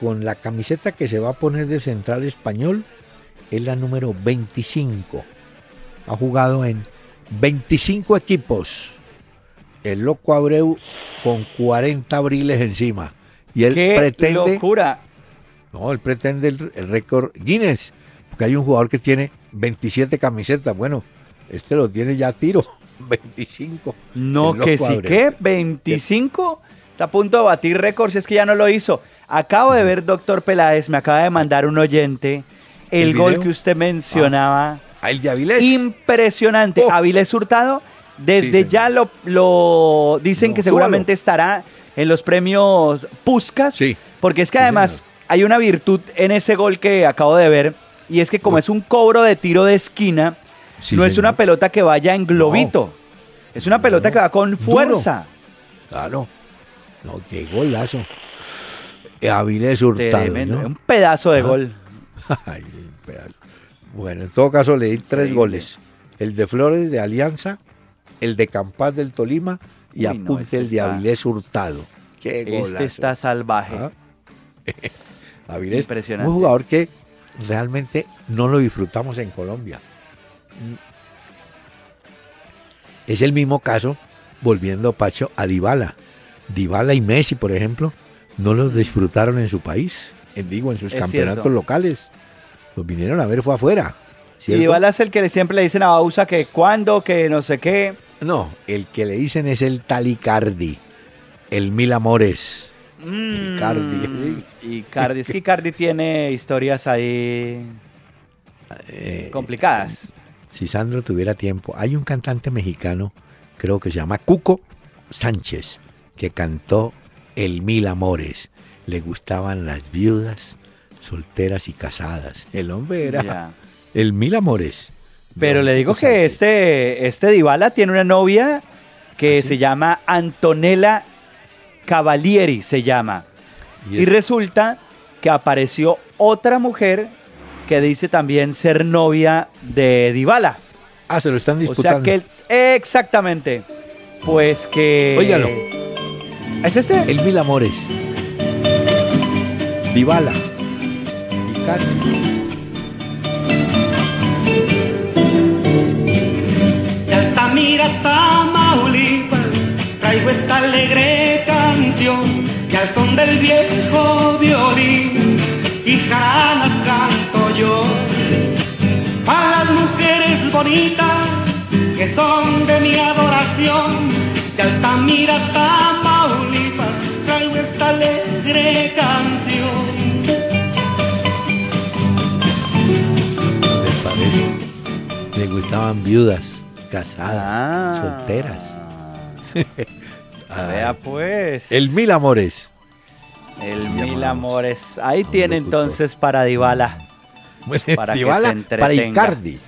con la camiseta que se va a poner de Central Español es la número 25. Ha jugado en 25 equipos. El loco Abreu con 40 abriles encima. Y él ¡Qué pretende... locura! No, él pretende el, el récord Guinness, porque hay un jugador que tiene 27 camisetas. Bueno, este lo tiene ya a tiro, 25. No, que sí, Abreu. que 25. Está a punto de batir récords, si es que ya no lo hizo. Acabo de ver, doctor Peláez, me acaba de mandar un oyente el, ¿El gol que usted mencionaba. Ah, el de Avilés. Impresionante. Oh. Avilés Hurtado, desde ya lo, lo dicen No, que seguramente estará en los premios Puskas. Sí. Porque es que además hay una virtud en ese gol que acabo de ver. Y es que como Oh. es un cobro de tiro de esquina, Sí, no es una pelota que vaya en globito. Es una pelota No. que va con Duro. fuerza. Claro. No, qué golazo. Eh, Avilés Hurtado. Tremendo. ¿no? Un pedazo de Ah. gol. Ay, pedazo. Bueno, en todo caso leí tres Increíble. goles. El de Flores de Alianza, el de Campas del Tolima y Uy, no, apunte este el de está- Avilés Hurtado. Qué golazo. Este está salvaje. Avilés, Impresionante. un jugador que realmente no lo disfrutamos en Colombia. Es el mismo caso, volviendo Pacho a Dybala. Dybala y Messi, por ejemplo, no los disfrutaron en su país, en, digo, en sus Es campeonatos cierto. locales. Los vinieron a ver, fue afuera. Y ¿cierto? Dybala es el que siempre le dicen a Bausa que cuándo, que no sé qué. No, el que le dicen es el Talicardi, el Mil Amores. Mm, Icardi. Icardi. Es que Icardi tiene historias ahí Eh, complicadas. si Sandro tuviera tiempo, hay un cantante mexicano, creo que se llama Cuco Sánchez, que cantó El Mil Amores. Le gustaban las viudas, solteras y casadas. El hombre era. El Mil Amores. Pero le digo que este, este Dybala tiene una novia que ¿Ah, sí? se llama Antonella Cavalieri, se llama. Y Y, es- resulta que apareció otra mujer que dice también ser novia de Dybala. Ah, se lo están O disputando. sea que exactamente. Pues que Óigalo. ¿Es este? El Mil Amores. Dybala. Icardi. De Altamira, Tamaulipas, traigo esta alegre canción que al son del viejo violín y jaranas canto yo. A las mujeres bonitas que son de mi adoración, de Altamira, Tamaulipas, traigo esta alegre canción. ¿Les parece? Le gustaban viudas, casadas, Ah. solteras. Ah, Vea pues. El Mil Amores. El mil amores. Ahí tiene entonces para Dybala. Para que se para Icardi.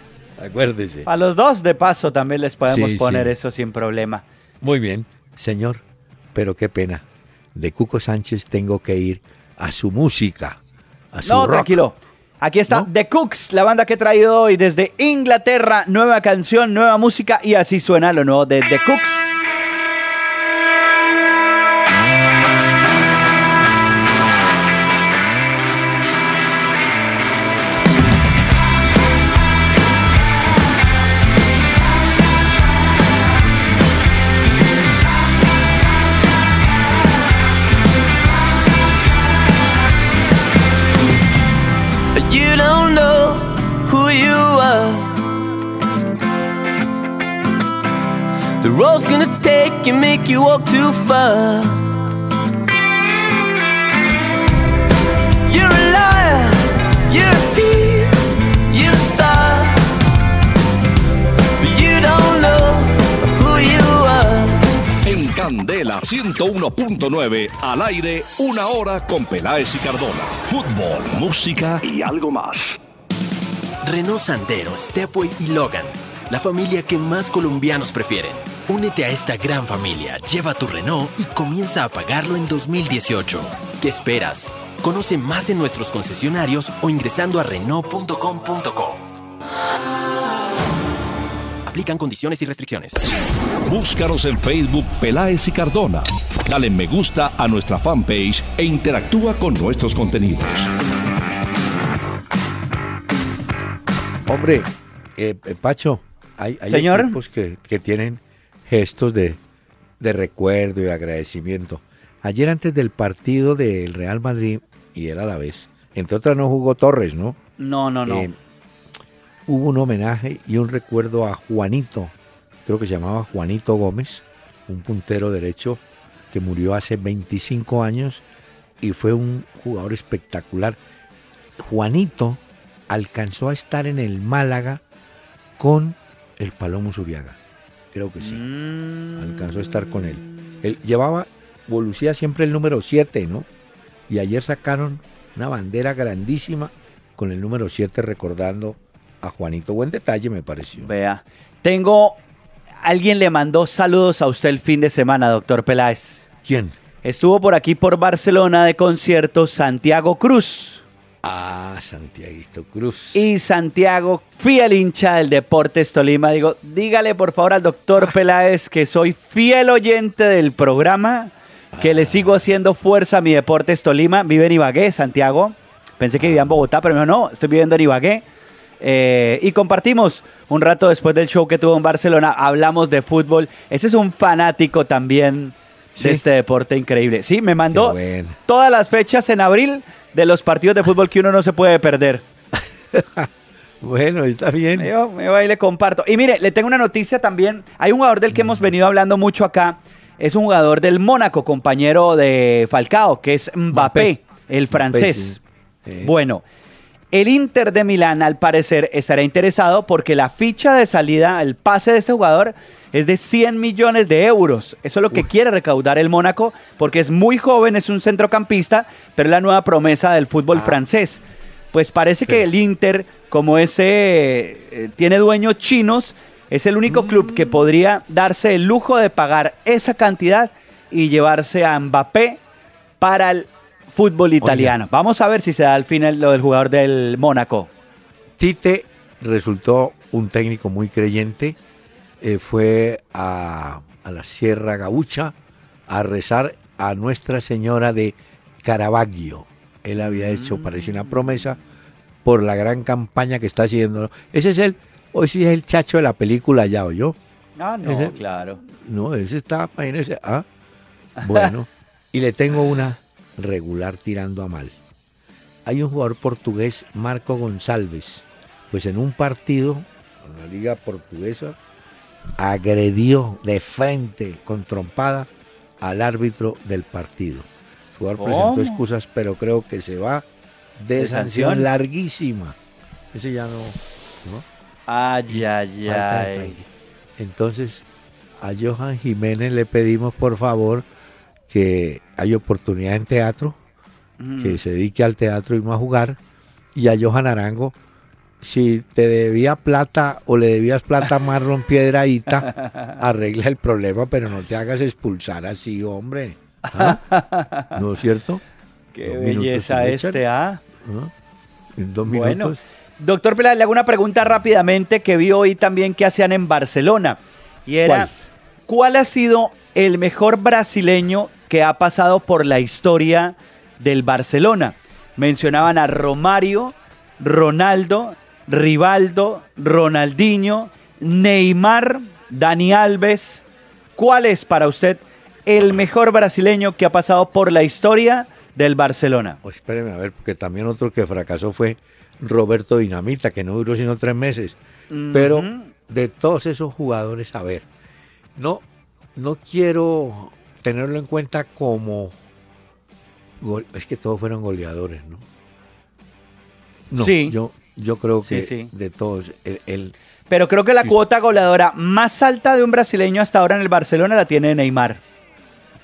Acuérdese. A los dos de paso también les podemos Sí, poner sí. eso sin problema. Muy bien, señor. Pero qué pena. De Cuco Sánchez tengo que ir a su música. A su No, rock. tranquilo. Aquí está ¿No? The Cooks, la banda que he traído hoy desde Inglaterra. Nueva canción, nueva música y así suena lo nuevo de The Cooks. Road's gonna take and make you walk too far. You're a liar, you're a thief, you're a star. But you don't know who you are. En Candela 101.9, al aire, una hora con Peláez y Cardona. Fútbol, música y algo más. Renault Sandero, Stepway y Logan. La familia que más colombianos prefieren. Únete a esta gran familia, lleva tu Renault y comienza a pagarlo en 2018. ¿Qué esperas? Conoce más en nuestros concesionarios o ingresando a Renault.com.co. Aplican condiciones y restricciones. Búscanos en Facebook Peláez y Cardona. Dale me gusta a nuestra fanpage e interactúa con nuestros contenidos. Hombre, eh, eh, Pacho, hay, hay Señor. equipos que, que tienen gestos de, de recuerdo y de agradecimiento. Ayer antes del partido del Real Madrid y el Alavés, entre otras no jugó Torres, ¿no? No, no, no. Eh, hubo un homenaje y un recuerdo a Juanito, creo que se llamaba Juanito Gómez, un puntero derecho que murió hace 25 años y fue un jugador espectacular. Juanito alcanzó a estar en el Málaga con el Palomo Zuriaga, creo que sí, Mm. alcanzó a estar con él. Él llevaba, lucía siempre el número 7, ¿no? Y ayer sacaron una bandera grandísima con el número 7 recordando a Juanito. Buen detalle me pareció. Vea, tengo. Alguien le mandó saludos a usted el fin de semana, doctor Peláez. ¿Quién? Estuvo por aquí por Barcelona de concierto Santiago Cruz. Ah, Santiaguito Cruz. Y Santiago, fiel hincha del Deportes Tolima. Digo, dígale por favor al doctor Peláez que soy fiel oyente del programa, que le sigo haciendo fuerza a mi Deportes Tolima. Vive en Ibagué, Santiago. Pensé que vivía en Bogotá, pero no, estoy viviendo en Ibagué. Eh, y compartimos un rato después del show que tuvo en Barcelona. Hablamos de fútbol. Ese es un fanático también Sí. de este deporte increíble. Sí, me mandó bueno. todas las fechas en abril de los partidos de fútbol que uno no se puede perder. Bueno, está bien. Va, me va y le comparto. Y mire, le tengo una noticia también. Hay un jugador del que hemos venido hablando mucho acá. Es un jugador del Mónaco, compañero de Falcao, que es Mbappé, Mbappé. el francés. sí. Eh. Bueno, el Inter de Milán al parecer estará interesado porque la ficha de salida, el pase de este jugador es de 100 millones de euros. Eso es lo que quiere recaudar el Mónaco porque es muy joven, es un centrocampista, pero es la nueva promesa del fútbol Ah. francés. Pues parece que el Inter, como ese eh, tiene dueños chinos, es el único club que podría darse el lujo de pagar esa cantidad y llevarse a Mbappé para el fútbol italiano. Vamos a ver si se da al final lo del jugador del Mónaco. Tite resultó un técnico muy creyente. eh, fue a, a la Sierra Gaucha a rezar a Nuestra Señora de Caravaggio. Él había hecho, parece una promesa, por la gran campaña que está haciendo. Ese es el, hoy sí es el chacho de la película ya, ¿oyó? Ah, no, Ese- claro. No, ese está, imagínese, ah, bueno. y le tengo una regular tirando a mal. Hay un jugador portugués, Marco González, pues en un partido, en la liga portuguesa, agredió de frente, con trompada, al árbitro del partido. El jugador presentó excusas, pero creo que se va de, ¿De sanción, sanción? larguísima. Ese ya no, ¿no? Ay, ay, ay. Entonces, a Johan Jiménez le pedimos por favor que hay oportunidad en teatro, Mm. que se dedique al teatro y no a jugar. Y a Johan Arango, si te debía plata o le debías plata a Marlon Piedraíta, arregla el problema, pero no te hagas expulsar así, hombre. ¿Ah? ¿No es cierto? Qué Dos belleza este, ¿ah? ¿Ah? En dos Bueno, minutos. doctor Peláez, le hago una pregunta rápidamente que vi hoy también que hacían en Barcelona. Y era, ¿cuál ha sido el mejor brasileño que ha pasado por la historia del Barcelona? Mencionaban a Romario, Ronaldo, Rivaldo, Ronaldinho, Neymar, Dani Alves. ¿Cuál es para usted el mejor brasileño que ha pasado por la historia del Barcelona? Oh, espéreme a ver, porque también otro que fracasó fue Roberto Dinamita, que no duró sino tres meses. Pero de todos esos jugadores, a ver, no, no quiero tenerlo en cuenta como... gol- es que todos fueron goleadores, ¿no? No, Sí. yo, yo creo Sí, que sí. de todos, el, el- Pero creo que la Sí. cuota goleadora más alta de un brasileño hasta ahora en el Barcelona la tiene Neymar.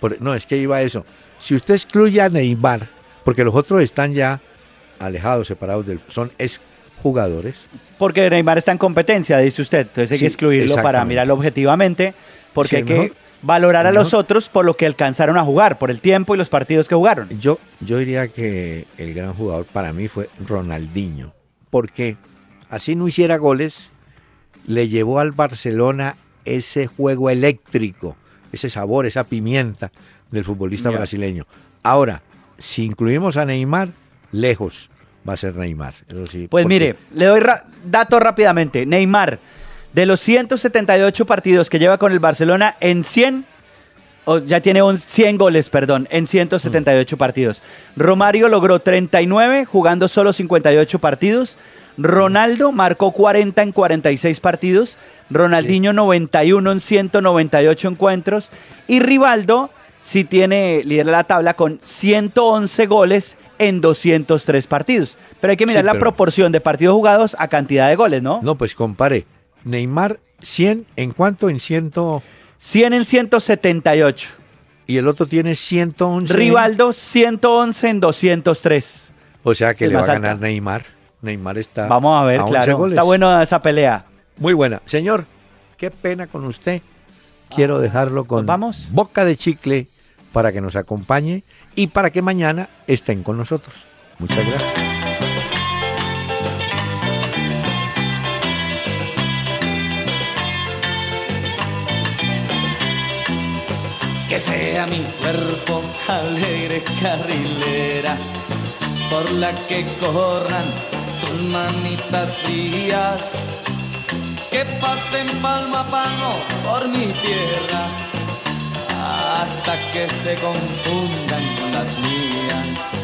por- no, es que iba a eso. Si usted excluye a Neymar, porque los otros están ya alejados, separados del... son es jugadores, Porque Neymar está en competencia, dice usted. Entonces hay Sí, que excluirlo para mirarlo objetivamente. Porque Sí, hay que mejor- valorar a los otros por lo que alcanzaron a jugar, por el tiempo y los partidos que jugaron. Yo, yo diría que el gran jugador para mí fue Ronaldinho, porque así no hiciera goles, le llevó al Barcelona ese juego eléctrico, ese sabor, esa pimienta del futbolista brasileño. Ahora, si incluimos a Neymar, lejos va a ser Neymar. Eso sí, Pues mire, le doy datos rápidamente. Neymar, de los 178 partidos que lleva con el Barcelona, en 100, o ya tiene un 100 goles, perdón, en 178 partidos. Romario logró 39 jugando solo 58 partidos. Ronaldo marcó 40 en 46 partidos. Ronaldinho 91 en 198 encuentros. Y Rivaldo sí tiene, lidera la tabla con 111 goles en 203 partidos. Pero hay que mirar Sí, la pero- proporción de partidos jugados a cantidad de goles, ¿no? No, pues compare. Neymar 100, ¿en cuánto? En 100 100 en 178. y el otro tiene 111. Rivaldo 111 en 203. O sea que le va a alta. ganar Neymar. Neymar está Vamos a ver, 11 claro. goles. Está buena esa pelea. Muy buena. Señor, qué pena con usted. Quiero dejarlo con ¿Nos vamos? boca de chicle para que nos acompañe y para que mañana estén con nosotros. Muchas gracias. Que sea mi cuerpo alegre carrilera, por la que corran tus manitas frías, que pasen palmo a palmo por mi tierra, hasta que se confundan con las mías,